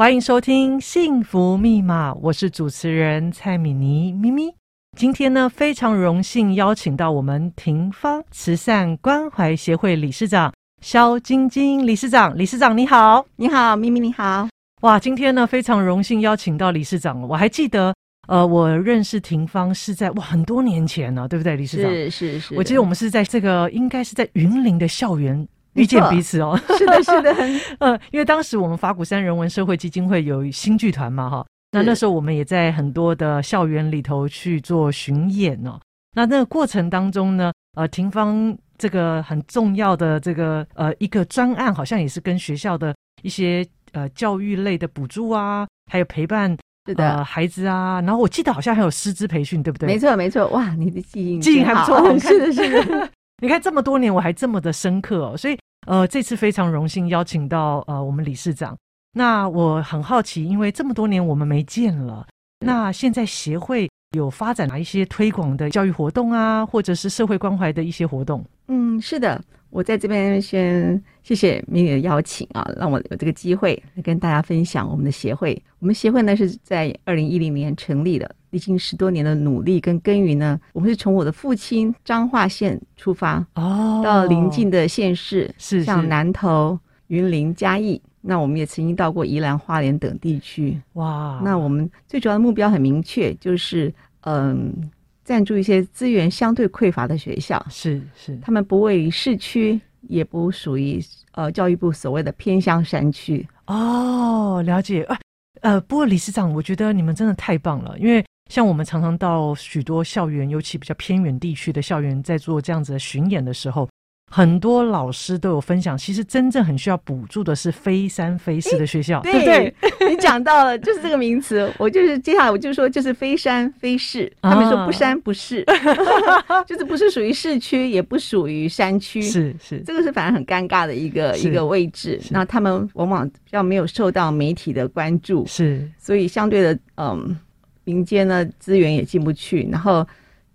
欢迎收听《幸福密码》，我是主持人蔡米妮咪咪。今天呢，非常荣幸邀请到我们廷芳慈善关怀协会理事长肖晶晶理事长。理事长你好，你好，咪咪你好。哇，今天呢，非常荣幸邀请到理事长。我还记得，呃，我认识廷芳是在哇很多年前呢，对不对，理事长？是是是。我记得我们是在这个应该是在云林的校园遇见彼此哦。是的，是的。呃，因为当时我们法鼓山人文社会基金会有新剧团嘛，哈。那那时候我们也在很多的校园里头去做巡演哦。那那个过程当中呢，呃，廷芳这个很重要的这个呃一个专案，好像也是跟学校的一些呃教育类的补助啊，还有陪伴是的、呃、孩子啊。然后我记得好像还有师资培训，对不对？没错，没错。哇，你的记忆记忆还不错，是的，是的。你看这么多年我还这么的深刻哦，所以呃这次非常荣幸邀请到呃我们理事长。那我很好奇，因为这么多年我们没见了，那现在协会有发展哪一些推广的教育活动啊，或者是社会关怀的一些活动？嗯，是的，我在这边先谢谢米米的邀请啊，让我有这个机会来跟大家分享我们的协会。我们协会呢是在二零一零年成立的，历经十多年的努力跟耕耘呢，我们是从我的父亲彰化县出发哦，到邻近的县市，是像南投、云林、嘉义。那我们也曾经到过宜兰花莲等地区，哇！那我们最主要的目标很明确，就是嗯，赞助一些资源相对匮乏的学校，是是，他们不位于市区，也不属于呃教育部所谓的偏乡山区。哦，了解啊，呃，不过理事长，我觉得你们真的太棒了，因为像我们常常到许多校园，尤其比较偏远地区的校园，在做这样子的巡演的时候。很多老师都有分享，其实真正很需要补助的是非山非市的学校，对不对？你讲到了，就是这个名词。我就是接下来我就说，就是非山非市。他们说不山不市，就是不是属于市区，也不属于山区。是是，这个是反而很尴尬的一个一个位置。那他们往往比较没有受到媒体的关注，是，所以相对的，嗯，民间呢资源也进不去，然后。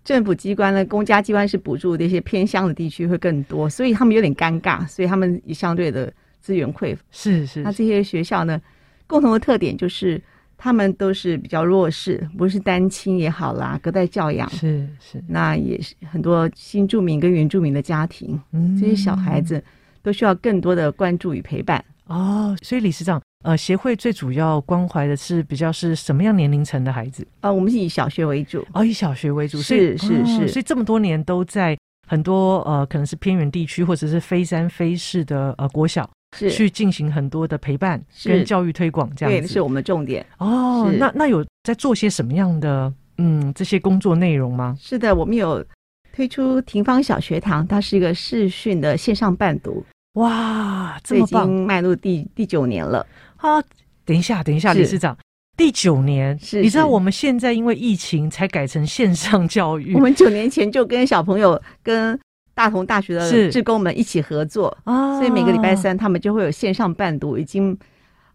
政府机关呢，公家机关是补助的一些偏乡的地区会更多，所以他们有点尴尬，所以他们也相对的资源匮乏。是是，那这些学校呢，共同的特点就是他们都是比较弱势，不是单亲也好啦，隔代教养是是，那也是很多新住民跟原住民的家庭，嗯，这些小孩子都需要更多的关注与陪伴。哦，所以理事长。呃，协会最主要关怀的是比较是什么样年龄层的孩子？呃，我们是以小学为主，哦，以小学为主，是是是、哦，所以这么多年都在很多呃，可能是偏远地区或者是非山非市的呃国小，是去进行很多的陪伴跟教育推广，这样子对，是我们的重点。哦，那那有在做些什么样的嗯这些工作内容吗？是的，我们有推出廷芳小学堂，它是一个视讯的线上伴读。哇，这么棒，已经迈入第第九年了。啊，等一下，等一下，理事长，第九年，是你知道我们现在因为疫情才改成线上教育。我们九年前就跟小朋友、跟大同大学的志工们一起合作啊，所以每个礼拜三他们就会有线上伴读，已经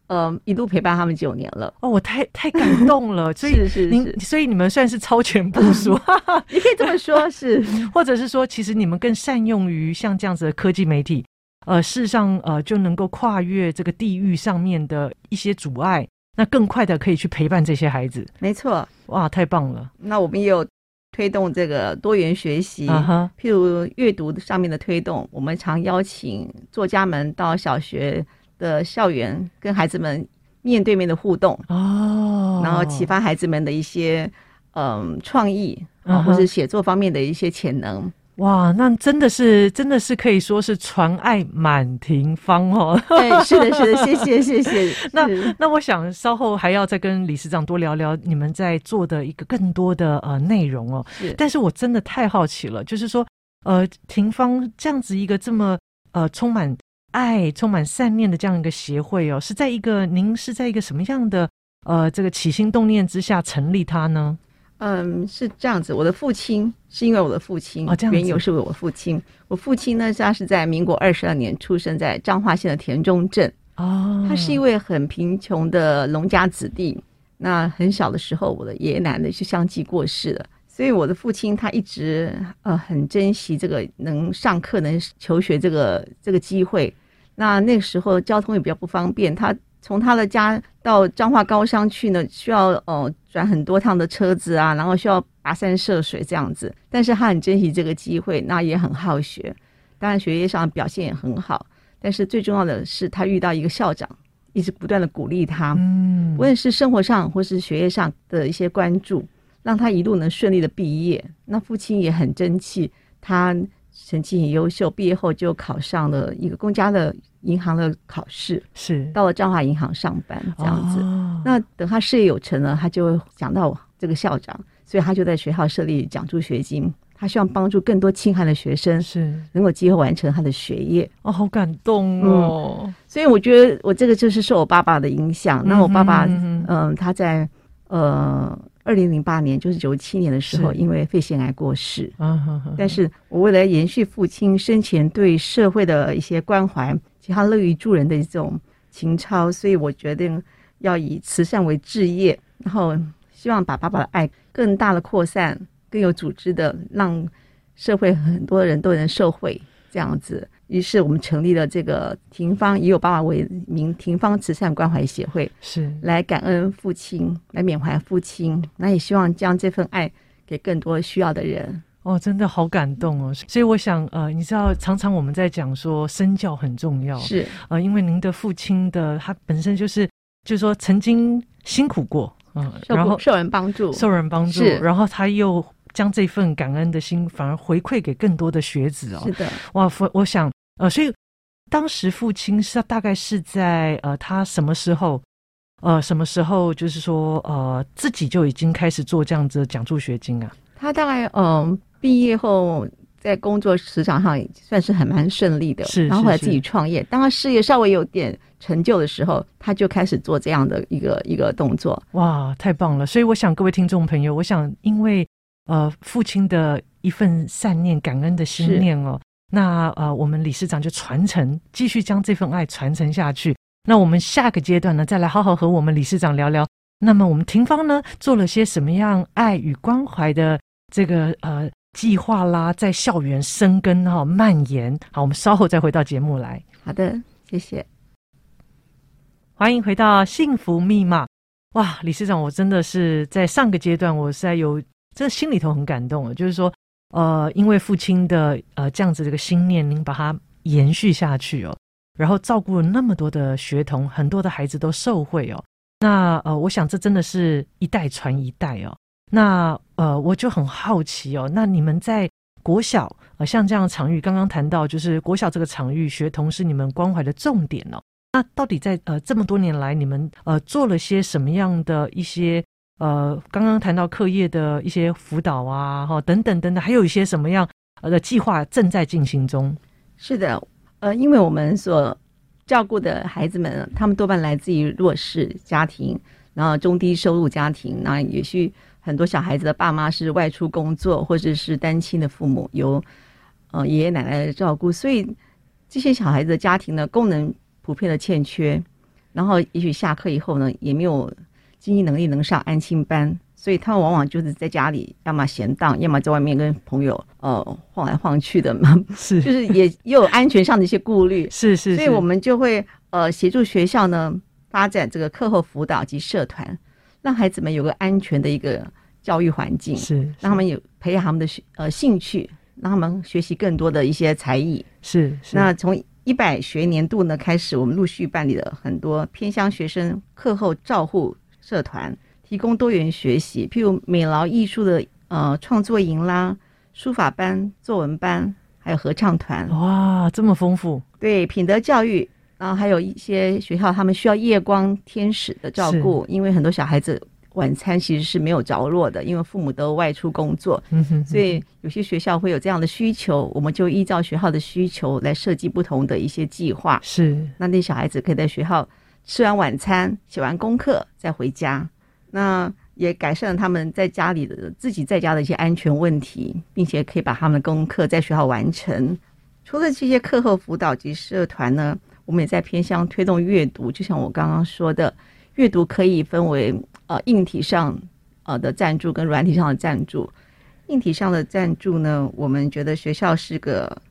呃一路陪伴他们九年了。哦，我太太感动了，所以是是是，所以你们算是超前部署，你可以这么说，是，或者是说，其实你们更善用于像这样子的科技媒体。呃，事实上，呃，就能够跨越这个地域上面的一些阻碍，那更快的可以去陪伴这些孩子。没错，哇，太棒了！那我们也有推动这个多元学习，uh -huh. 譬如阅读上面的推动，我们常邀请作家们到小学的校园，跟孩子们面对面的互动哦，oh. 然后启发孩子们的一些嗯创意啊，uh -huh. 或是写作方面的一些潜能。哇，那真的是，真的是可以说是传爱满庭芳哦。对，是的，是的，谢谢，谢谢。那那我想稍后还要再跟理事长多聊聊你们在做的一个更多的呃内容哦。是，但是我真的太好奇了，就是说，呃，庭芳这样子一个这么呃充满爱、充满善念的这样一个协会哦，是在一个您是在一个什么样的呃这个起心动念之下成立它呢？嗯，是这样子。我的父亲是因为我的父亲，哦，缘由是为我父亲。我父亲呢，他是在民国二十二年出生在彰化县的田中镇。哦，他是一位很贫穷的农家子弟。那很小的时候，我的爷爷奶奶就相继过世了。所以我的父亲他一直呃很珍惜这个能上课、能求学这个这个机会。那那个时候交通也比较不方便，他从他的家到彰化高商去呢，需要呃转很多趟的车子啊，然后需要跋山涉水这样子。但是他很珍惜这个机会，那也很好学，当然学业上表现也很好。但是最重要的是，他遇到一个校长，一直不断的鼓励他，嗯，无论是生活上或是学业上的一些关注，让他一路能顺利的毕业。那父亲也很争气，他成绩很优秀，毕业后就考上了一个公家的。银行的考试是到了彰化银行上班这样子，哦、那等他事业有成了，他就会想到这个校长，所以他就在学校设立奖助学金，他希望帮助更多清寒的学生是能够机会完成他的学业。哦，好感动哦、嗯！所以我觉得我这个就是受我爸爸的影响。那我爸爸，嗯，呃、他在呃。二零零八年，就是九七年的时候，因为肺腺癌过世。但是我为了延续父亲生前对社会的一些关怀，其他乐于助人的这种情操，所以我决定要以慈善为置业，然后希望把爸爸的爱更大的扩散，更有组织的让社会很多人都能受惠，这样子。于是我们成立了这个廷芳，以我爸爸为名，廷芳慈善关怀协会，是来感恩父亲，来缅怀父亲，那也希望将这份爱给更多需要的人。哦，真的好感动哦！所以我想，呃，你知道，常常我们在讲说身教很重要，是呃，因为您的父亲的他本身就是，就是说曾经辛苦过，嗯、呃，然后受人帮助，受人帮助，然后他又将这份感恩的心反而回馈给更多的学子哦。是的，哇，我我想。呃，所以当时父亲是大概是在呃，他什么时候，呃，什么时候就是说呃，自己就已经开始做这样子的奖助学金啊？他大概嗯、呃，毕业后在工作职场上也算是很蛮顺利的，是，然后后来自己创业。当他事业稍微有点成就的时候，他就开始做这样的一个一个动作。哇，太棒了！所以我想各位听众朋友，我想因为呃，父亲的一份善念、感恩的心念哦。那呃，我们理事长就传承，继续将这份爱传承下去。那我们下个阶段呢，再来好好和我们理事长聊聊。那么我们庭芳呢，做了些什么样爱与关怀的这个呃计划啦，在校园生根哈、哦、蔓延。好，我们稍后再回到节目来。好的，谢谢。欢迎回到幸福密码。哇，理事长，我真的是在上个阶段，我实在有这心里头很感动，就是说。呃，因为父亲的呃这样子这个心念，您把它延续下去哦，然后照顾了那么多的学童，很多的孩子都受惠哦。那呃，我想这真的是一代传一代哦。那呃，我就很好奇哦，那你们在国小呃像这样场域，刚刚谈到就是国小这个场域，学童是你们关怀的重点哦。那到底在呃这么多年来，你们呃做了些什么样的一些？呃，刚刚谈到课业的一些辅导啊，哈，等等等等，还有一些什么样呃的计划正在进行中？是的，呃，因为我们所照顾的孩子们，他们多半来自于弱势家庭，然后中低收入家庭，那也许很多小孩子的爸妈是外出工作，或者是单亲的父母，由呃爷爷奶奶的照顾，所以这些小孩子的家庭呢，功能普遍的欠缺，然后也许下课以后呢，也没有。经济能力能上安亲班，所以他们往往就是在家里，要么闲荡，要么在外面跟朋友呃晃来晃去的嘛。是，就是也也有安全上的一些顾虑。是，是是，所以我们就会呃协助学校呢发展这个课后辅导及社团，让孩子们有个安全的一个教育环境，是，是让他们有培养他们的学呃兴趣，让他们学习更多的一些才艺。是，是那从一百学年度呢开始，我们陆续办理了很多偏乡学生课后照护。社团提供多元学习，譬如美劳艺术的呃创作营啦、书法班、作文班，还有合唱团。哇，这么丰富！对，品德教育，然后还有一些学校他们需要夜光天使的照顾，因为很多小孩子晚餐其实是没有着落的，因为父母都外出工作，嗯哼，所以有些学校会有这样的需求，我们就依照学校的需求来设计不同的一些计划。是，那那小孩子可以在学校。吃完晚餐，写完功课再回家，那也改善了他们在家里的自己在家的一些安全问题，并且可以把他们的功课在学校完成。除了这些课后辅导及社团呢，我们也在偏向推动阅读。就像我刚刚说的，阅读可以分为呃硬体上呃的赞助跟软体上的赞助。硬体上的赞助呢，我们觉得学校是个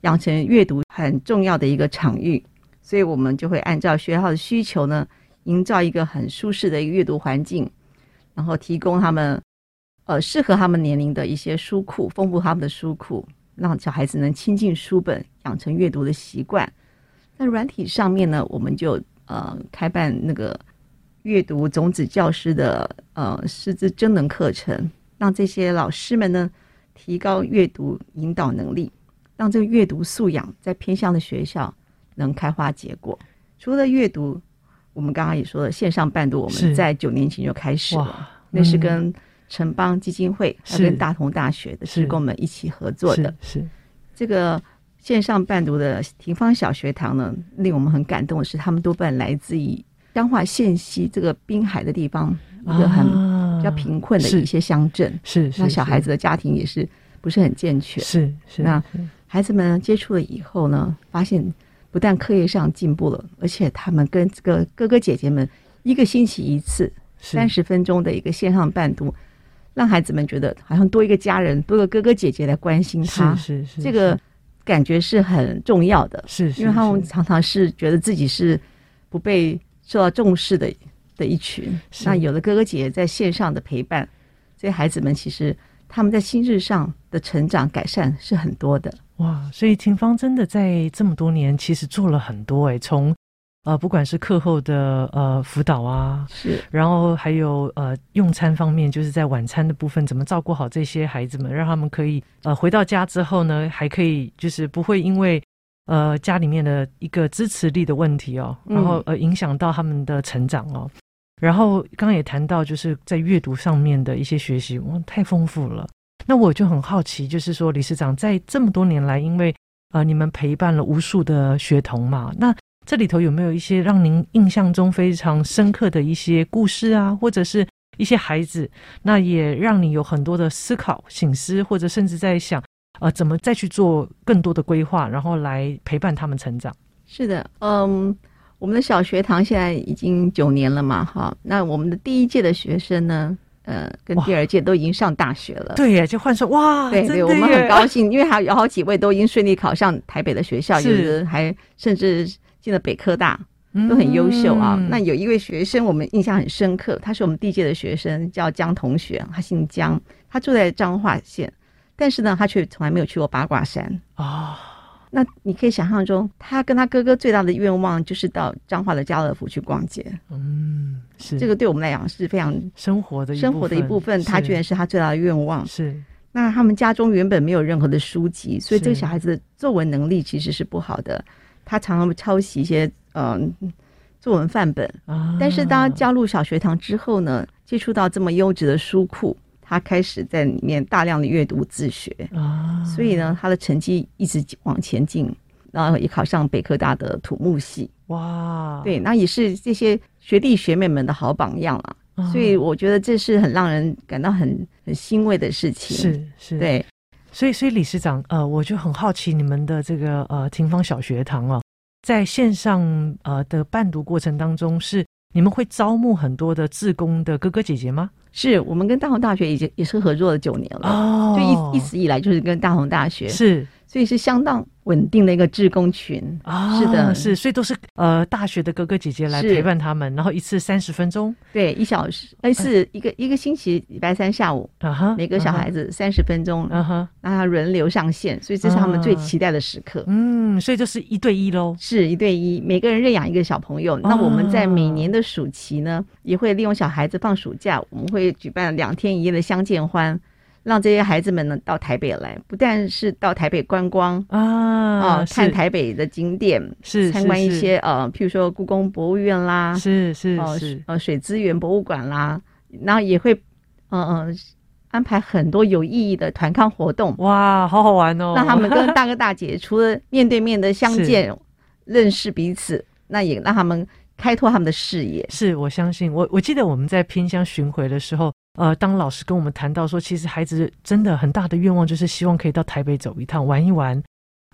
养成阅读很重要的一个场域。所以我们就会按照学校的需求呢，营造一个很舒适的一个阅读环境，然后提供他们呃适合他们年龄的一些书库，丰富他们的书库，让小孩子能亲近书本，养成阅读的习惯。那软体上面呢，我们就呃开办那个阅读种子教师的呃师资真能课程，让这些老师们呢提高阅读引导能力，让这个阅读素养在偏向的学校能开花结果。除了阅读，我们刚刚也说了，线上伴读，我们在九年前就开始了，嗯、那是跟城邦基金会还跟大同大学的志工们一起合作的。是，是这个线上伴读的廷芳小学堂呢，令我们很感动的是，他们多半来自于彰化县西这个滨海的地方，一个很比较贫困的一些乡镇。是，是，那小孩子的家庭也是不是很健全。是是，那孩子们接触了以后呢，发现。不但课业上进步了，而且他们跟这个哥哥姐姐们一个星期一次三十分钟的一个线上伴读，让孩子们觉得好像多一个家人，多个哥哥姐姐来关心他。是是是，这个感觉是很重要的。是，因为他们常常是觉得自己是不被受到重视的的一群。那有了哥哥姐姐在线上的陪伴，这些孩子们其实他们在心智上的成长改善是很多的。哇，所以秦芳真的在这么多年其实做了很多诶，从呃不管是课后的呃辅导啊，是，然后还有呃用餐方面，就是在晚餐的部分怎么照顾好这些孩子们，让他们可以呃回到家之后呢，还可以就是不会因为呃家里面的一个支持力的问题哦，然后呃影响到他们的成长哦。嗯、然后刚刚也谈到就是在阅读上面的一些学习，哇，太丰富了。那我就很好奇，就是说，理事长在这么多年来，因为呃，你们陪伴了无数的学童嘛，那这里头有没有一些让您印象中非常深刻的一些故事啊，或者是一些孩子，那也让你有很多的思考、醒思，或者甚至在想，呃，怎么再去做更多的规划，然后来陪伴他们成长？是的，嗯，我们的小学堂现在已经九年了嘛，哈，那我们的第一届的学生呢？呃，跟第二届都已经上大学了，对呀，就换说哇，对对，我们很高兴，因为还有好几位都已经顺利考上台北的学校，有的还甚至进了北科大，都很优秀啊。嗯、那有一位学生我们印象很深刻，他是我们第一届的学生，叫江同学，他姓江，他住在彰化县，但是呢，他却从来没有去过八卦山啊。哦那你可以想象中，他跟他哥哥最大的愿望就是到彰化的家乐福去逛街。嗯，是这个对我们来讲是非常生活的生活的一部分。他居然是他最大的愿望。是。那他们家中原本没有任何的书籍，所以这个小孩子的作文能力其实是不好的。他常常会抄袭一些嗯作文范本啊。但是当他加入小学堂之后呢，接触到这么优质的书库。他开始在里面大量的阅读自学啊，所以呢，他的成绩一直往前进，然后也考上北科大的土木系。哇，对，那也是这些学弟学妹们的好榜样啊。所以我觉得这是很让人感到很很欣慰的事情。是是，对。所以所以理事长，呃，我就很好奇你们的这个呃廷芳小学堂哦，在线上呃的伴读过程当中是。你们会招募很多的志工的哥哥姐姐吗？是我们跟大同大学已经也是合作了九年了哦，就一一直以来就是跟大同大学是。所以是相当稳定的一个志工群啊，是的，是，所以都是呃大学的哥哥姐姐来陪伴他们，然后一次三十分钟，对，一小时，哎，是一个一个星期礼拜三下午，啊哈，每个小孩子三十分钟，啊哈，让他轮流上线，所以这是他们最期待的时刻。嗯，所以就是一对一喽，是一对一，每个人认养一个小朋友。那我们在每年的暑期呢，也会利用小孩子放暑假，我们会举办两天一夜的相见欢。让这些孩子们呢到台北来，不但是到台北观光啊啊，看台北的景点，是参观一些呃，譬如说故宫博物院啦，是是是呃水资源博物馆啦，然后也会嗯嗯、呃、安排很多有意义的团康活动，哇，好好玩哦！让他们跟大哥大姐除了面对面的相见 认识彼此，那也让他们开拓他们的视野。是我相信，我我记得我们在偏乡巡回的时候。呃，当老师跟我们谈到说，其实孩子真的很大的愿望就是希望可以到台北走一趟，玩一玩，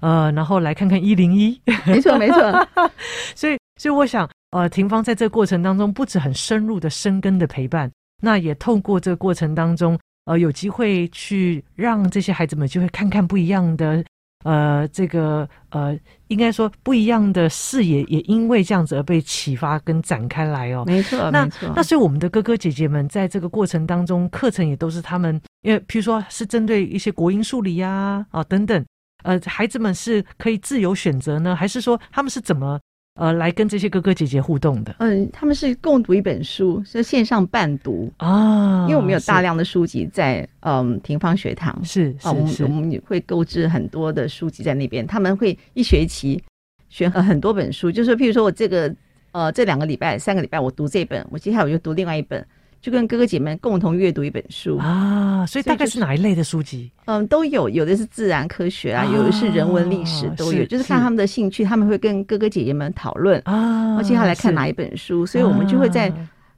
呃，然后来看看一零一。没错，没错。所以，所以我想，呃，庭芳在这个过程当中，不止很深入的生根的陪伴，那也透过这个过程当中，呃，有机会去让这些孩子们就会看看不一样的呃，这个呃，应该说不一样的视野，也因为这样子而被启发跟展开来哦。没错，那。那所以我们的哥哥姐姐们在这个过程当中，课程也都是他们，因为譬如说是针对一些国音数理呀啊，啊等等，呃，孩子们是可以自由选择呢，还是说他们是怎么？呃，来跟这些哥哥姐姐互动的，嗯，他们是共读一本书，是线上伴读。啊，因为我们有大量的书籍在嗯平方学堂，是啊，我们我们会购置很多的书籍在那边，他们会一学期选很多本书，就是譬如说我这个呃这两个礼拜、三个礼拜我读这本，我接下来我就读另外一本。就跟哥哥姐妹共同阅读一本书啊，所以大概是哪一类的书籍？嗯，都有，有的是自然科学啊，有的是人文历史，都有。就是看他们的兴趣，他们会跟哥哥姐姐们讨论啊，接下来看哪一本书。所以我们就会在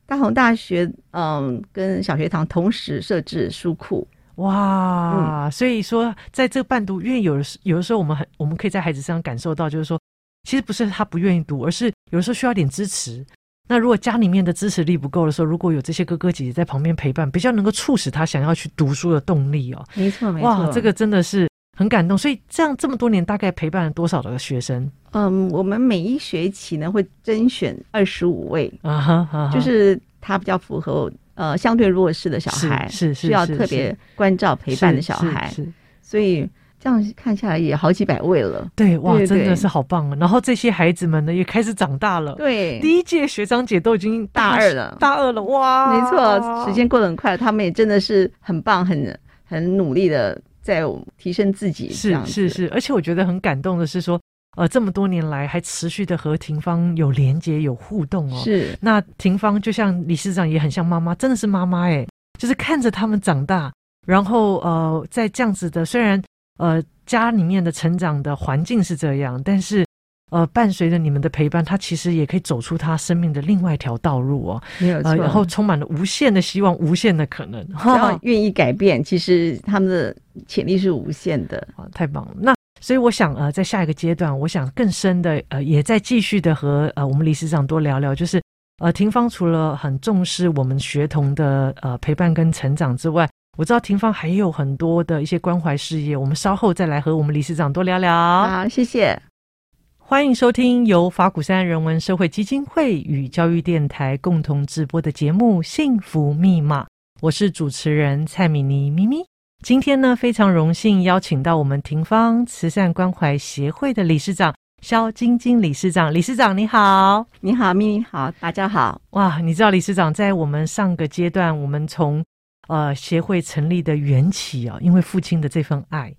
大同大学，嗯，跟小学堂同时设置书库。哇，所以说在这个伴读，因为有的时有的时候我们很，我们可以在孩子身上感受到，就是说，其实不是他不愿意读，而是有的时候需要点支持。那如果家里面的支持力不够的时候，如果有这些哥哥姐姐在旁边陪伴，比较能够促使他想要去读书的动力哦。没错，没错，哇，这个真的是很感动。所以这样这么多年，大概陪伴了多少的学生？嗯，我们每一学期呢会甄选二十五位啊就是他比较符合呃相对弱势的小孩，是是，是，需要特别关照陪伴的小孩，是，是，是，所以。这样看下来也好几百位了，对，哇，对对。对，真的是好棒啊！然后这些孩子们呢也开始长大了，对，第一届学长姐都已经大二了，大二了，哇，没错，时间过得很快，他们也真的是很棒，很很努力的在提升自己，是是是，而且我觉得很感动的是说，呃，这么多年来还持续的和庭芳有连接有互动哦，是，那庭芳就像理事长也很像妈妈，真的是妈妈哎，就是看着他们长大，然后呃，在这样子的虽然。呃，家里面的成长的环境是这样，但是，呃，伴随着你们的陪伴，他其实也可以走出他生命的另外一条道路哦。没有错，呃，然后充满了无限的希望，无限的可能。只要愿意改变，其实他们的潜力是无限的。啊，太棒了！那所以我想，呃，在下一个阶段，我想更深的，呃，也在继续的和呃我们理事长多聊聊，就是呃，庭芳除了很重视我们学童的呃陪伴跟成长之外。我知道庭芳还有很多的一些关怀事业，我们稍后再来和我们理事长多聊聊。好，谢谢。欢迎收听由法鼓山人文社会基金会与教育电台共同直播的节目《幸福密码》，我是主持人蔡米妮咪咪。今天呢，非常荣幸邀请到我们庭芳慈善关怀协会的理事长肖晶晶理事长。理事长你好，你好，咪咪好，大家好。哇，你知道理事长在我们上个阶段，我们从呃，协会成立的缘起啊，因为父亲的这份爱，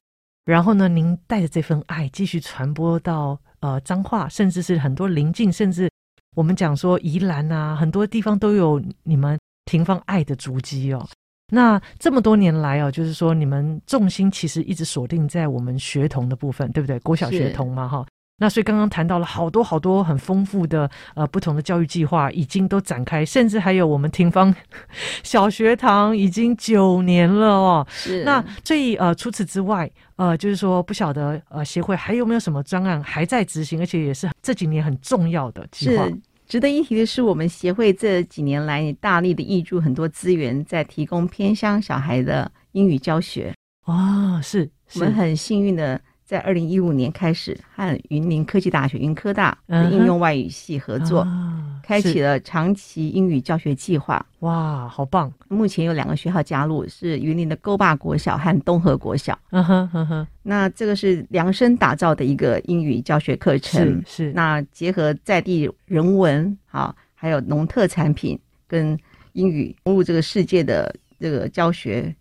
然后呢，您带着这份爱继续传播到呃彰化，甚至是很多邻近，甚至我们讲说宜兰啊，很多地方都有你们停放爱的足迹哦。那这么多年来哦，就是说你们重心其实一直锁定在我们学童的部分，对不对？国小学童嘛，哈。那所以刚刚谈到了好多好多很丰富的呃不同的教育计划已经都展开，甚至还有我们廷芳 小学堂已经九年了哦。是。那所以呃除此之外呃就是说不晓得呃协会还有没有什么专案还在执行，而且也是这几年很重要的计划。是。值得一提的是，我们协会这几年来大力的挹注很多资源，在提供偏乡小孩的英语教学。啊、哦，是。我们很幸运的。在二零一五年开始和云林科技大学云科大的应用外语系合作，嗯、开启了长期英语教学计划。哇，好棒！目前有两个学校加入，是云林的沟坝国小和东河国小。嗯哼哼哼。那这个是量身打造的一个英语教学课程。是。是那结合在地人文，好，还有农特产品跟英语融入这个世界的这个教学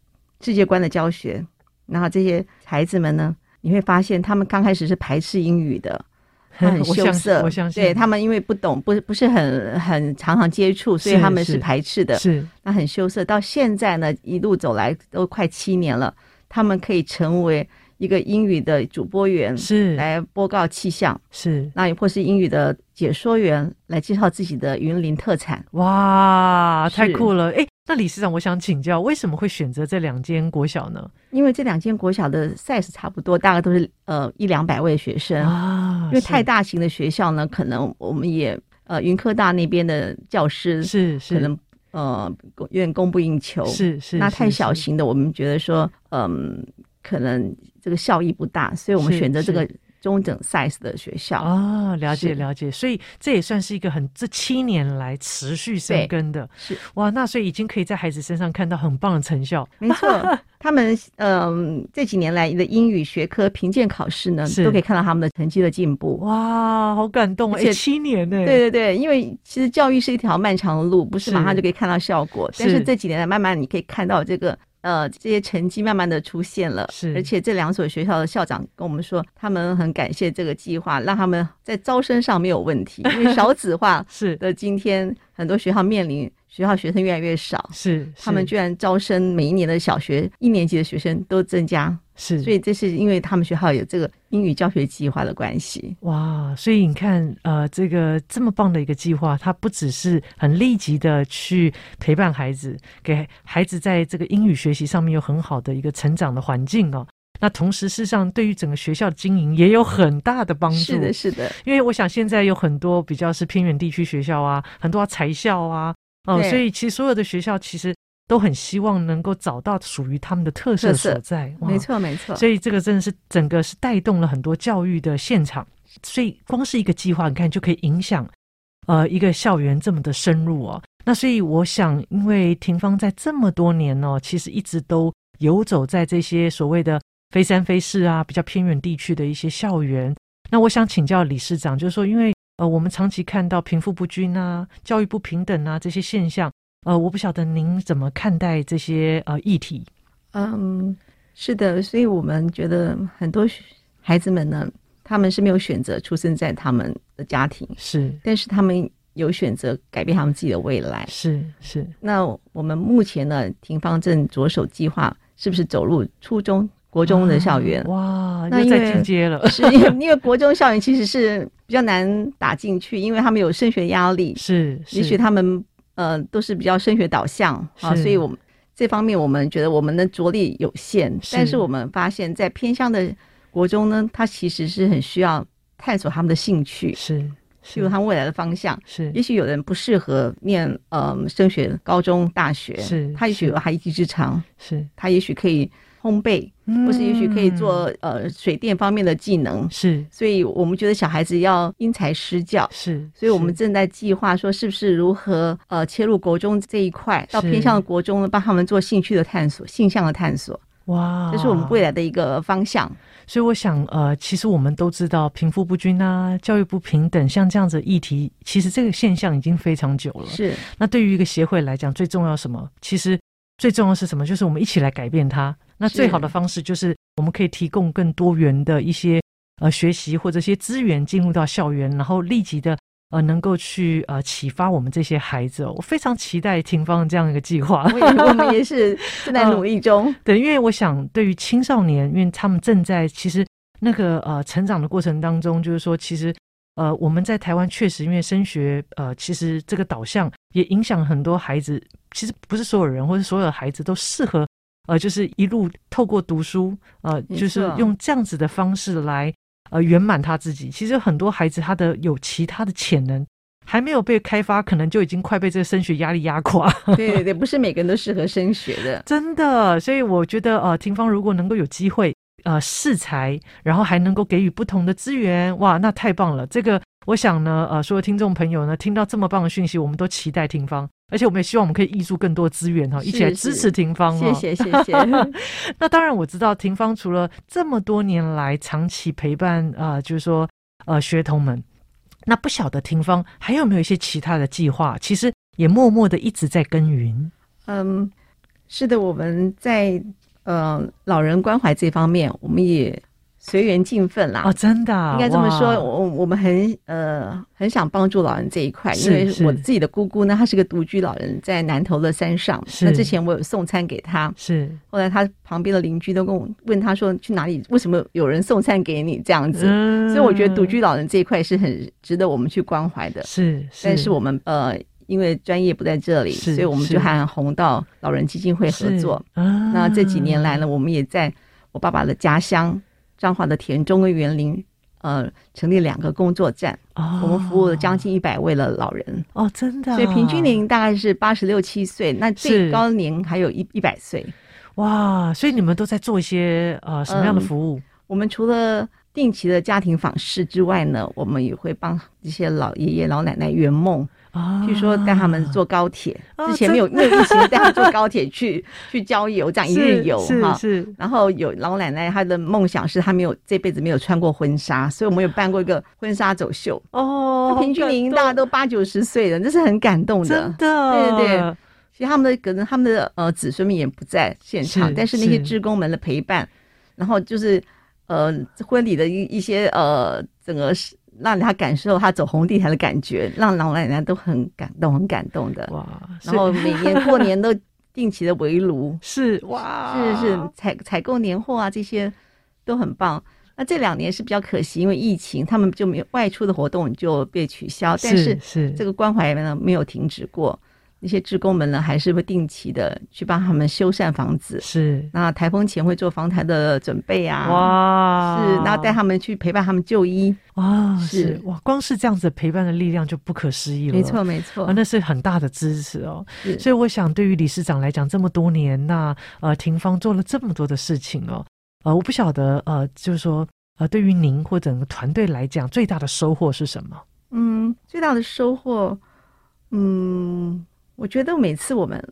世界观的教学。然后这些孩子们呢？你会发现，他们刚开始是排斥英语的，他很羞涩。我相信，对他们，因为不懂，不是不是很很常常接触，所以他们是排斥的。是，那很羞涩。到现在呢，一路走来都快七年了，他们可以成为一个英语的主播员，是来播告气象，是那也或是英语的解说员来介绍自己的云林特产。哇，太酷了！哎。那理事长，我想请教，为什么会选择这两间国小呢？因为这两间国小的 size 差不多，大概都是呃一两百位学生啊。因为太大型的学校呢，可能我们也呃云科大那边的教师是是可能呃有点供不应求，是是。那太小型的，我们觉得说嗯可能这个效益不大，所以我们选择这个。中等 size 的学校哦，了解了解，所以这也算是一个很这七年来持续生根的，是哇，那所以已经可以在孩子身上看到很棒的成效。没错，他们嗯、呃、这几年来的英语学科评鉴考试呢，都可以看到他们的成绩的进步。哇，好感动，而且七年呢？对对对，因为其实教育是一条漫长的路，不是马上就可以看到效果，是但是这几年来慢慢你可以看到这个。呃，这些成绩慢慢的出现了，是，而且这两所学校的校长跟我们说，他们很感谢这个计划，让他们在招生上没有问题，因为少子化 是的，今天很多学校面临。学校学生越来越少，是，是他们居然招生每一年的小学一年级的学生都增加，是，所以这是因为他们学校有这个英语教学计划的关系。哇，所以你看，呃，这个这么棒的一个计划，它不只是很立即的去陪伴孩子，给孩子在这个英语学习上面有很好的一个成长的环境哦。那同时，事实上对于整个学校的经营也有很大的帮助。是的，是的，因为我想现在有很多比较是偏远地区学校啊，很多财校啊。哦，所以其实所有的学校其实都很希望能够找到属于他们的特色所在。没错，没错。所以这个真的是整个是带动了很多教育的现场。所以光是一个计划，你看就可以影响呃一个校园这么的深入哦。那所以我想，因为廷芳在这么多年哦，其实一直都游走在这些所谓的非三非四啊比较偏远地区的一些校园。那我想请教理事长，就是说因为。呃，我们长期看到贫富不均啊、教育不平等啊这些现象，呃，我不晓得您怎么看待这些呃议题？嗯，是的，所以我们觉得很多孩子们呢，他们是没有选择出生在他们的家庭，是，但是他们有选择改变他们自己的未来，是是。那我们目前呢，庭芳正着手计划，是不是走入初中？国中的校园、啊、哇，那在进阶了，是因为因为国中校园其实是比较难打进去，因为他们有升学压力，是，是。也许他们呃都是比较升学导向啊，所以我们这方面我们觉得我们的着力有限，是。但是我们发现，在偏乡的国中呢，他其实是很需要探索他们的兴趣，是，是。有他们未来的方向，是，也许有人不适合念呃升学高中大学，是，他也许有他一技之长，是。他也许可以。烘焙，或是也许可以做呃水电方面的技能，是，所以我们觉得小孩子要因材施教，是，所以我们正在计划说是不是如何呃切入国中这一块，到偏向的国中呢，帮他们做兴趣的探索、性向的探索，哇，这是我们未来的一个方向。所以我想，呃，其实我们都知道贫富不均啊、教育不平等，像这样子的议题，其实这个现象已经非常久了。是，那对于一个协会来讲，最重要什么？其实最重要是什么？就是我们一起来改变它。那最好的方式就是我们可以提供更多元的一些呃学习或者一些资源进入到校园，然后立即的呃能够去呃启发我们这些孩子。哦我非常期待廷芳这样一个计划，我们也是 正在努力中。呃、对，因为我想对于青少年，因为他们正在其实那个呃成长的过程当中，就是说其实呃我们在台湾确实因为升学呃其实这个导向也影响很多孩子，其实不是所有人或者所有的孩子都适合。呃，就是一路透过读书，呃，就是用这样子的方式来呃圆满他自己。其实很多孩子他的有其他的潜能还没有被开发，可能就已经快被这个升学压力压垮。对对对，不是每个人都适合升学的，真的。所以我觉得呃，庭芳如果能够有机会呃试才，然后还能够给予不同的资源，哇，那太棒了。这个我想呢，呃，所有听众朋友呢，听到这么棒的讯息，我们都期待庭芳。而且我们也希望我们可以挹注更多资源哈，一起来支持庭芳。谢谢谢 谢。那当然我知道庭芳除了这么多年来长期陪伴啊、呃，就是说呃学童们，那不晓得庭芳还有没有一些其他的计划？其实也默默的一直在耕耘。嗯，是的，我们在呃老人关怀这方面，我们也。随缘尽份啦！哦，真的，啊，应该这么说。我我们很呃很想帮助老人这一块，因为我自己的姑姑呢，她是个独居老人，在南投的山上。那之前我有送餐给她，是。后来她旁边的邻居都跟我问她说，去哪里？为什么有人送餐给你这样子？嗯、所以我觉得独居老人这一块是很值得我们去关怀的。是，是但是我们呃，因为专业不在这里，所以我们就和红道老人基金会合作。啊、那这几年来呢，我们也在我爸爸的家乡。彰化的田中跟园林，呃，成立两个工作站，哦、我们服务了将近一百位的老人哦，真的，所以平均年龄大概是八十六七岁，那最高年还有一一百岁。哇，所以你们都在做一些呃什么样的服务？嗯、我们除了定期的家庭访视之外呢，我们也会帮一些老爷爷老奶奶圆梦。据说带他们坐高铁，之前没有没有疫情，带他们坐高铁去 去郊游，这样一日游哈。是，然后有老奶奶，她的梦想是她没有这辈子没有穿过婚纱，所以我们有办过一个婚纱走秀。哦，平均年龄大家都八九十岁了，这是很感动的。真的，对对对。其实他们的可能他们的呃子孙们也不在现场，但是那些职工们的陪伴，然后就是呃婚礼的一一些呃整个是。让他感受他走红地毯的感觉，让老奶奶都很感动，很感动的哇！然后每年过年都定期的围炉，是哇，是是采采购年货啊，这些都很棒。那这两年是比较可惜，因为疫情，他们就没有外出的活动就被取消，但是是这个关怀呢没有停止过。一些职工们呢，还是会定期的去帮他们修缮房子。是，那台风前会做防台的准备啊。哇，是，然后带他们去陪伴他们就医。哇，是，是哇，光是这样子陪伴的力量就不可思议了。没错，没错，啊，那是很大的支持哦。所以我想，对于理事长来讲，这么多年，那呃，庭芳做了这么多的事情哦。呃，我不晓得，呃，就是说，呃，对于您或整个团队来讲，最大的收获是什么？嗯，最大的收获，嗯。我觉得每次我们，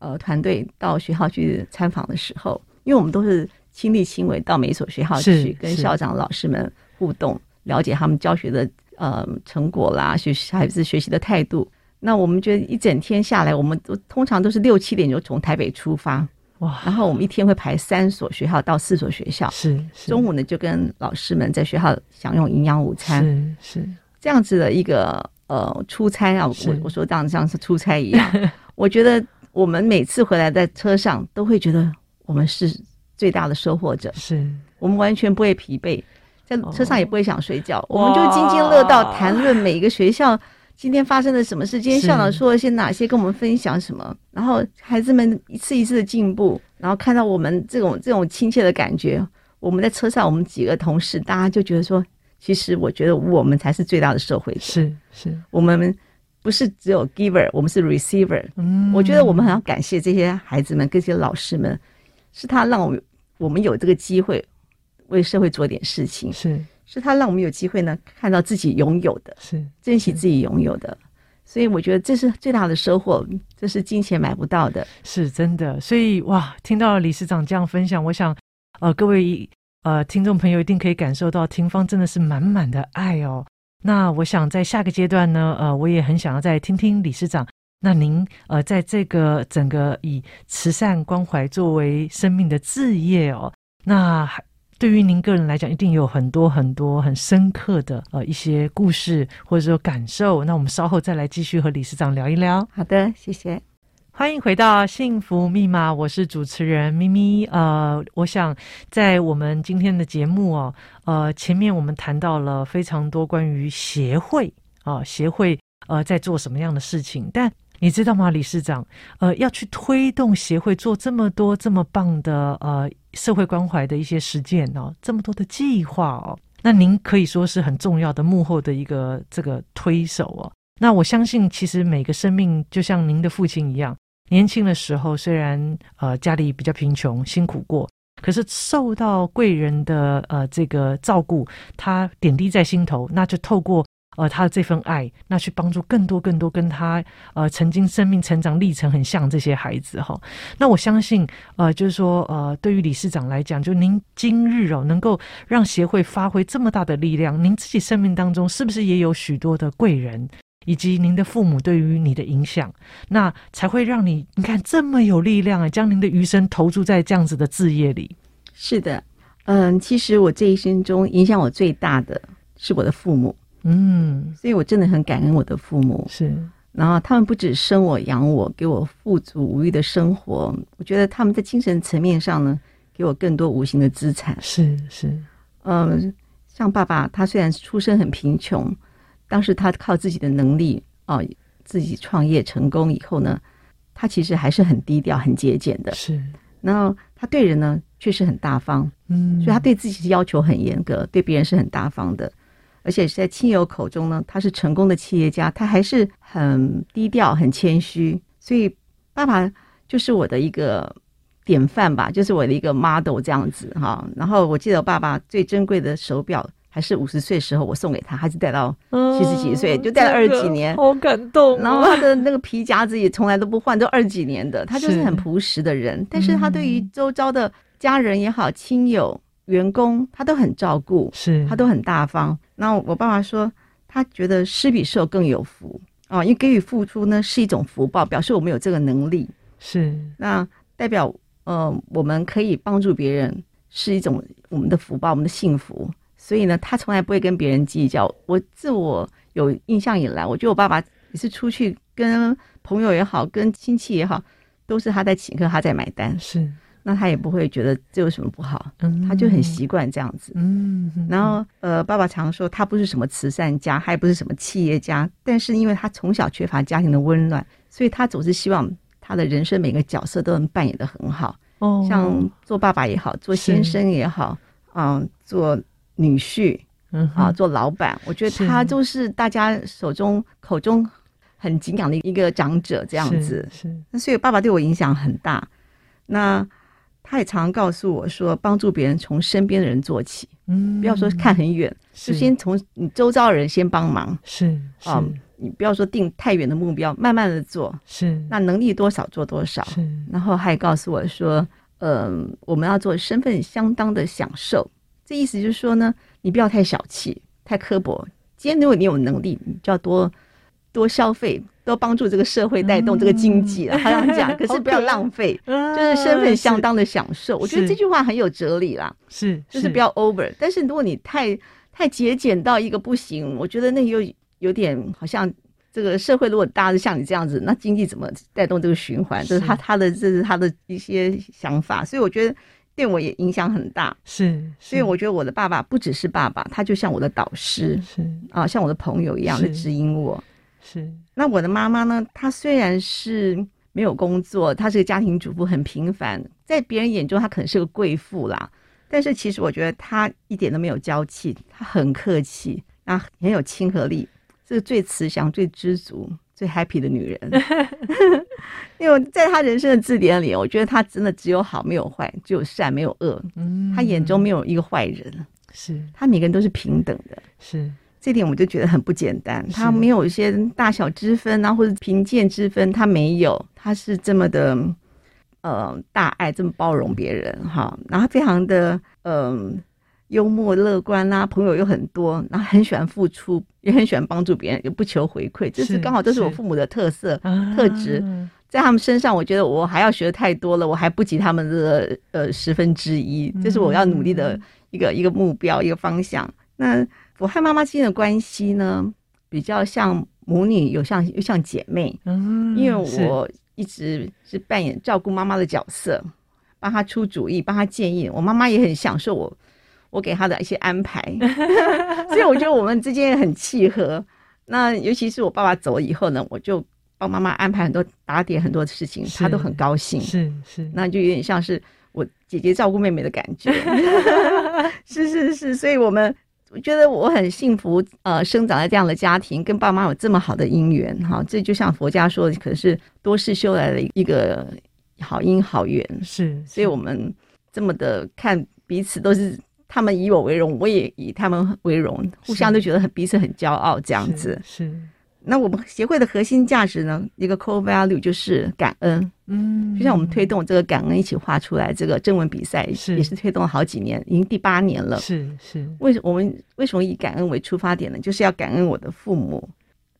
呃，团队到学校去参访的时候，因为我们都是亲力亲为到每一所学校去跟校长、老师们互动，了解他们教学的呃成果啦，学习孩子学习的态度。那我们觉得一整天下来，我们都通常都是六七点就从台北出发，哇！然后我们一天会排三所学校到四所学校，是，是中午呢就跟老师们在学校享用营养午餐，是是这样子的一个。呃，出差啊，我我说这样像是出差一样。我觉得我们每次回来在车上都会觉得我们是最大的收获者，是。我们完全不会疲惫，在车上也不会想睡觉，哦、我们就津津乐道谈论每一个学校今天发生了什么事，今天校长说了些哪些，跟我们分享什么，然后孩子们一次一次的进步，然后看到我们这种这种亲切的感觉，我们在车上，我们几个同事大家就觉得说。其实我觉得我们才是最大的受惠者。是是，我们不是只有 giver，我们是 receiver。嗯，我觉得我们很要感谢这些孩子们、这些老师们，是他让我们我们有这个机会为社会做点事情。是，是他让我们有机会呢，看到自己拥有的，是珍惜自己拥有的。所以我觉得这是最大的收获，这是金钱买不到的，是真的。所以哇，听到了理事长这样分享，我想呃，各位。呃，听众朋友一定可以感受到廷芳真的是满满的爱哦。那我想在下个阶段呢，呃，我也很想要再听听理事长。那您呃，在这个整个以慈善关怀作为生命的置业哦，那对于您个人来讲，一定有很多很多很深刻的呃一些故事或者说感受。那我们稍后再来继续和理事长聊一聊。好的，谢谢。欢迎回到幸福密码，我是主持人咪咪。呃，我想在我们今天的节目哦，呃，前面我们谈到了非常多关于协会啊、协会呃在做什么样的事情。但你知道吗，理事长，呃，要去推动协会做这么多这么棒的呃社会关怀的一些实践哦，这么多的计划哦，那您可以说是很重要的幕后的一个这个推手哦。那我相信，其实每个生命就像您的父亲一样。年轻的时候，虽然呃家里比较贫穷，辛苦过，可是受到贵人的呃这个照顾，他点滴在心头，那就透过呃他的这份爱，那去帮助更多更多跟他呃曾经生命成长历程很像这些孩子哈。那我相信呃就是说呃对于理事长来讲，就您今日哦能够让协会发挥这么大的力量，您自己生命当中是不是也有许多的贵人？以及您的父母对于你的影响，那才会让你你看这么有力量啊！将您的余生投注在这样子的事业里。是的，嗯，其实我这一生中影响我最大的是我的父母，嗯，所以我真的很感恩我的父母。是，然后他们不止生我养我，给我富足无欲的生活，我觉得他们在精神层面上呢，给我更多无形的资产。是是，嗯，像爸爸，他虽然出身很贫穷。当时他靠自己的能力哦，自己创业成功以后呢，他其实还是很低调、很节俭的。是，然后他对人呢确实很大方，嗯，所以他对自己的要求很严格，对别人是很大方的，而且是在亲友口中呢，他是成功的企业家，他还是很低调、很谦虚。所以爸爸就是我的一个典范吧，就是我的一个 model 这样子哈。然后我记得我爸爸最珍贵的手表，还是五十岁时候我送给他，他是戴到七十几岁，嗯、就戴了二十几年，好感动、啊。然后他的那个皮夹子也从来都不换，都二十几年的。他就是很朴实的人，是但是他对于周遭的家人也好、亲友、员工，他都很照顾，是他都很大方。那我爸爸说，他觉得施比受更有福啊，因为给予付出呢是一种福报，表示我们有这个能力。是那代表呃，我们可以帮助别人，是一种我们的福报，我们的幸福。所以呢，他从来不会跟别人计较。我自我有印象以来，我觉得我爸爸也是出去跟朋友也好，跟亲戚也好，都是他在请客，他在买单。是，那他也不会觉得这有什么不好，嗯，他就很习惯这样子。嗯，然后呃，爸爸常说他不是什么慈善家，他也不是什么企业家，但是因为他从小缺乏家庭的温暖，所以他总是希望他的人生每个角色都能扮演的很好。哦，像做爸爸也好，做先生也好，嗯、呃，做。女婿，嗯啊，做老板，我觉得他就是大家手中口中很敬仰的一个长者，这样子是。那所以爸爸对我影响很大。那他也常常告诉我说，帮助别人从身边的人做起，嗯，不要说看很远，就先从你周遭的人先帮忙，是啊，你不要说定太远的目标，慢慢的做，是。那能力多少做多少，是。然后他也告诉我说，嗯，我们要做身份相当的享受。这意思就是说呢，你不要太小气、太刻薄。今天如果你有能力，你就要多多消费，多帮助这个社会带动这个经济了。他这样讲，可是不要浪费，就是身份相当的享受。我觉得这句话很有哲理啦，是，就是不要 over。但是如果你太太节俭到一个不行，我觉得那又有点好像这个社会如果大家是像你这样子，那经济怎么带动这个循环？这是他他的这是他的一些想法，所以我觉得。对我也影响很大，是，是，所以我觉得我的爸爸不只是爸爸，他就像我的导师，是啊，像我的朋友一样的指引我。是，那我的妈妈呢？她虽然是没有工作，她是个家庭主妇，很平凡，在别人眼中她可能是个贵妇啦。但是其实我觉得她一点都没有娇气，她很客气，啊，很有亲和力，是最慈祥、最知足。最 happy 的女人，因为在她人生的字典里，我觉得她真的只有好没有坏，只有善没有恶。嗯，她眼中没有一个坏人，是她每个人都是平等的。是这点我就觉得很不简单。她没有一些大小之分啊，或者贫贱之分，她没有。她是这么的呃大爱，这么包容别人哈，然后非常的嗯。呃幽默乐观啊，朋友又很多，然后很喜欢付出，也很喜欢帮助别人，也不求回馈，这是刚好都是我父母的特色特质，在他们身上，我觉得我还要学的太多了，我还不及他们的呃十分之一，这是我要努力的一个一个目标一个方向。那我和妈妈之间的关系呢，比较像母女，有像又像姐妹，嗯因为我一直是扮演照顾妈妈的角色，帮她出主意，帮她建议，我妈妈也很享受我。我给他的一些安排，所以我觉得我们之间很契合。那尤其是我爸爸走了以后呢，我就帮妈妈安排很多打点很多的事情，他都很高兴。是是，那就有点像是我姐姐照顾妹妹的感觉。是是是，所以我们我觉得我很幸福，呃，生长在这样的家庭，跟爸妈有这么好的姻缘。哈，这就像佛家说的，可是多世修来的一个好因好缘。是，所以我们这么的看彼此都是。他们以我为荣，我也以他们为荣，互相都觉得很彼此很骄傲，这样子。是。是那我们协会的核心价值呢？一个 core value 就是感恩。嗯。就像我们推动这个感恩一起画出来这个征文比赛，是也是推动了好几年，已经第八年了。是是。为什么我们为什么以感恩为出发点呢？就是要感恩我的父母，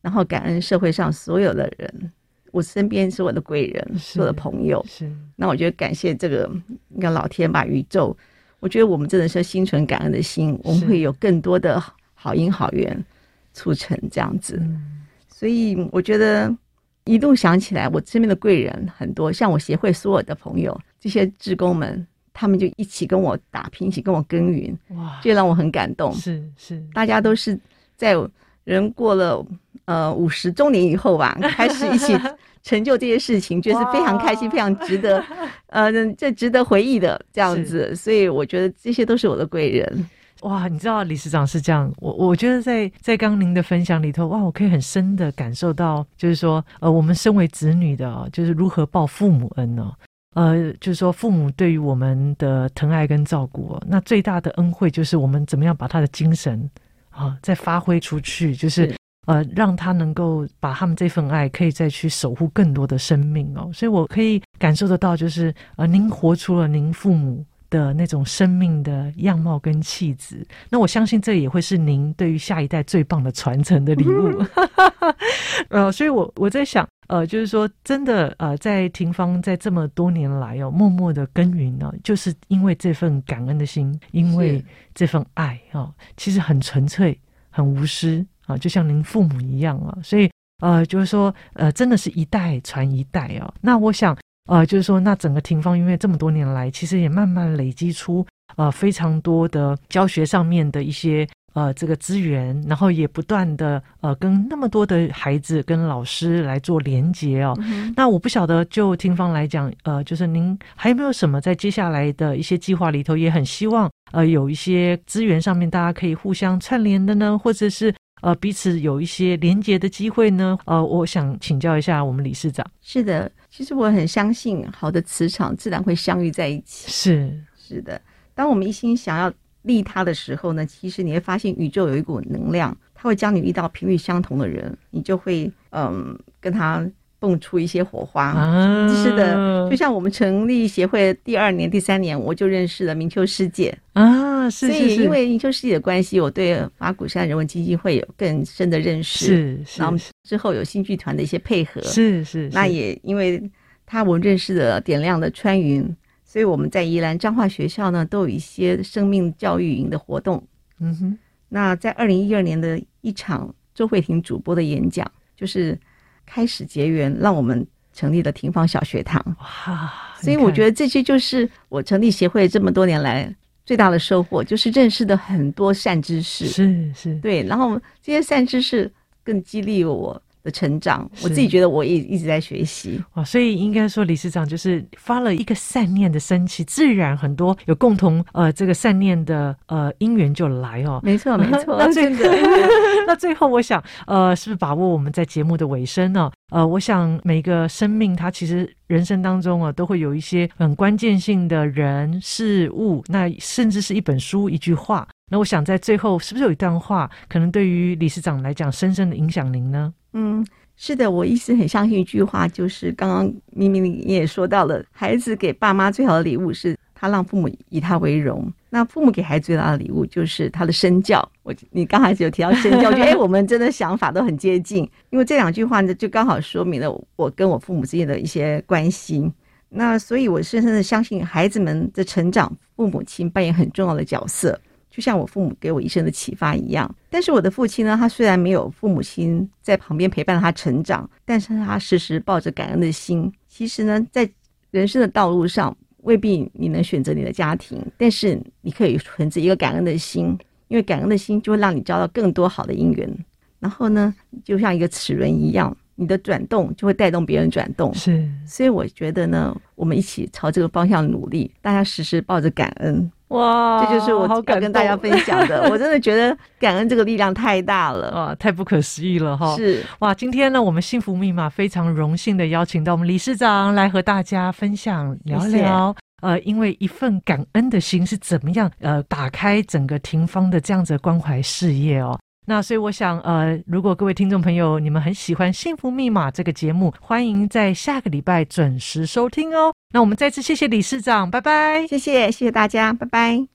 然后感恩社会上所有的人，我身边是我的贵人，是我的朋友。是。那我觉得感谢这个，你看老天吧，宇宙。我觉得我们真的是心存感恩的心，我们会有更多的好因好缘促成这样子。嗯、所以我觉得一路想起来，我身边的贵人很多，像我协会所有的朋友，这些志工们，他们就一起跟我打拼，一起跟我耕耘，哇，这让我很感动。是是，大家都是在人过了呃五十周年以后吧，开始一起。成就这些事情，就是非常开心，非常值得，呃，这值得回忆的这样子。所以我觉得这些都是我的贵人。哇，你知道理事长是这样，我我觉得在在刚您的分享里头，哇，我可以很深的感受到，就是说，呃，我们身为子女的，就是如何报父母恩呢？呃，就是说父母对于我们的疼爱跟照顾，那最大的恩惠就是我们怎么样把他的精神啊再发挥出去，就是。是呃，让他能够把他们这份爱，可以再去守护更多的生命哦。所以我可以感受得到，就是呃，您活出了您父母的那种生命的样貌跟气质。那我相信这也会是您对于下一代最棒的传承的礼物。呃，所以我我在想，呃，就是说，真的，呃，在庭芳在这么多年来哦，默默的耕耘呢，就是因为这份感恩的心，因为这份爱哦，其实很纯粹，很无私。啊，就像您父母一样啊，所以呃，就是说呃，真的是一代传一代啊。那我想呃，就是说，那整个庭芳，因为这么多年来，其实也慢慢累积出呃非常多的教学上面的一些呃这个资源，然后也不断的呃跟那么多的孩子跟老师来做连接哦。嗯、那我不晓得就听方来讲，呃，就是您还有没有什么在接下来的一些计划里头，也很希望呃有一些资源上面大家可以互相串联的呢，或者是。呃，彼此有一些连接的机会呢。呃，我想请教一下我们理事长。是的，其实我很相信，好的磁场自然会相遇在一起。是是的，当我们一心想要利他的时候呢，其实你会发现宇宙有一股能量，它会将你遇到频率相同的人，你就会嗯跟他。蹦出一些火花，啊、是的，就像我们成立协会第二年、第三年，我就认识了明秋师姐。啊，是是是，所以因为明秋师姐的关系，我对法鼓山人文基金会有更深的认识，是是，然后之后有新剧团的一些配合，是是，是，那也因为他我认识的点亮的穿云，所以我们在宜兰彰化学校呢，都有一些生命教育营的活动，嗯哼，那在二零一二年的一场周慧婷主播的演讲，就是。开始结缘，让我们成立了廷芳小学堂。哇！所以我觉得这些就是我成立协会这么多年来最大的收获，就是认识的很多善知识。是是，对。然后这些善知识更激励我的成长，我自己觉得我也一直在学习。哇！所以应该说，理事长就是发了一个善念的升起，自然很多有共同呃这个善念的呃因缘就来哦。没错 没错，那这个。那最后，我想，呃，是不是把握我们在节目的尾声呢？呃，我想每个生命，它其实人生当中啊，都会有一些很关键性的人事物，那甚至是一本书、一句话。那我想在最后，是不是有一段话，可能对于理事长来讲，深深的影响您呢？嗯，是的，我一直很相信一句话，就是刚刚明明你也说到了，孩子给爸妈最好的礼物是。他让父母以他为荣，那父母给孩子最大的礼物就是他的身教。我你刚开始有提到身教，我觉得哎，我们真的想法都很接近，因为这两句话呢，就刚好说明了我跟我父母之间的一些关系。那所以，我深深的相信孩子们的成长，父母亲扮演很重要的角色，就像我父母给我一生的启发一样。但是我的父亲呢，他虽然没有父母亲在旁边陪伴他成长，但是他时时抱着感恩的心。其实呢，在人生的道路上。未必你能选择你的家庭，但是你可以存着一个感恩的心，因为感恩的心就会让你交到更多好的姻缘。然后呢，就像一个齿轮一样，你的转动就会带动别人转动。是，所以我觉得呢，我们一起朝这个方向努力，大家时时抱着感恩。哇，这就是我要跟大家分享的。我真的觉得感恩这个力量太大了，哇，太不可思议了哈。是哇，今天呢，我们幸福密码非常荣幸的邀请到我们理事长来和大家分享聊聊。呃，因为一份感恩的心是怎么样呃，打开整个廷芳的这样子的关怀事业哦。那所以我想，呃，如果各位听众朋友你们很喜欢《幸福密码》这个节目，欢迎在下个礼拜准时收听哦。那我们再次谢谢理事长，拜拜，谢谢谢谢大家，拜拜。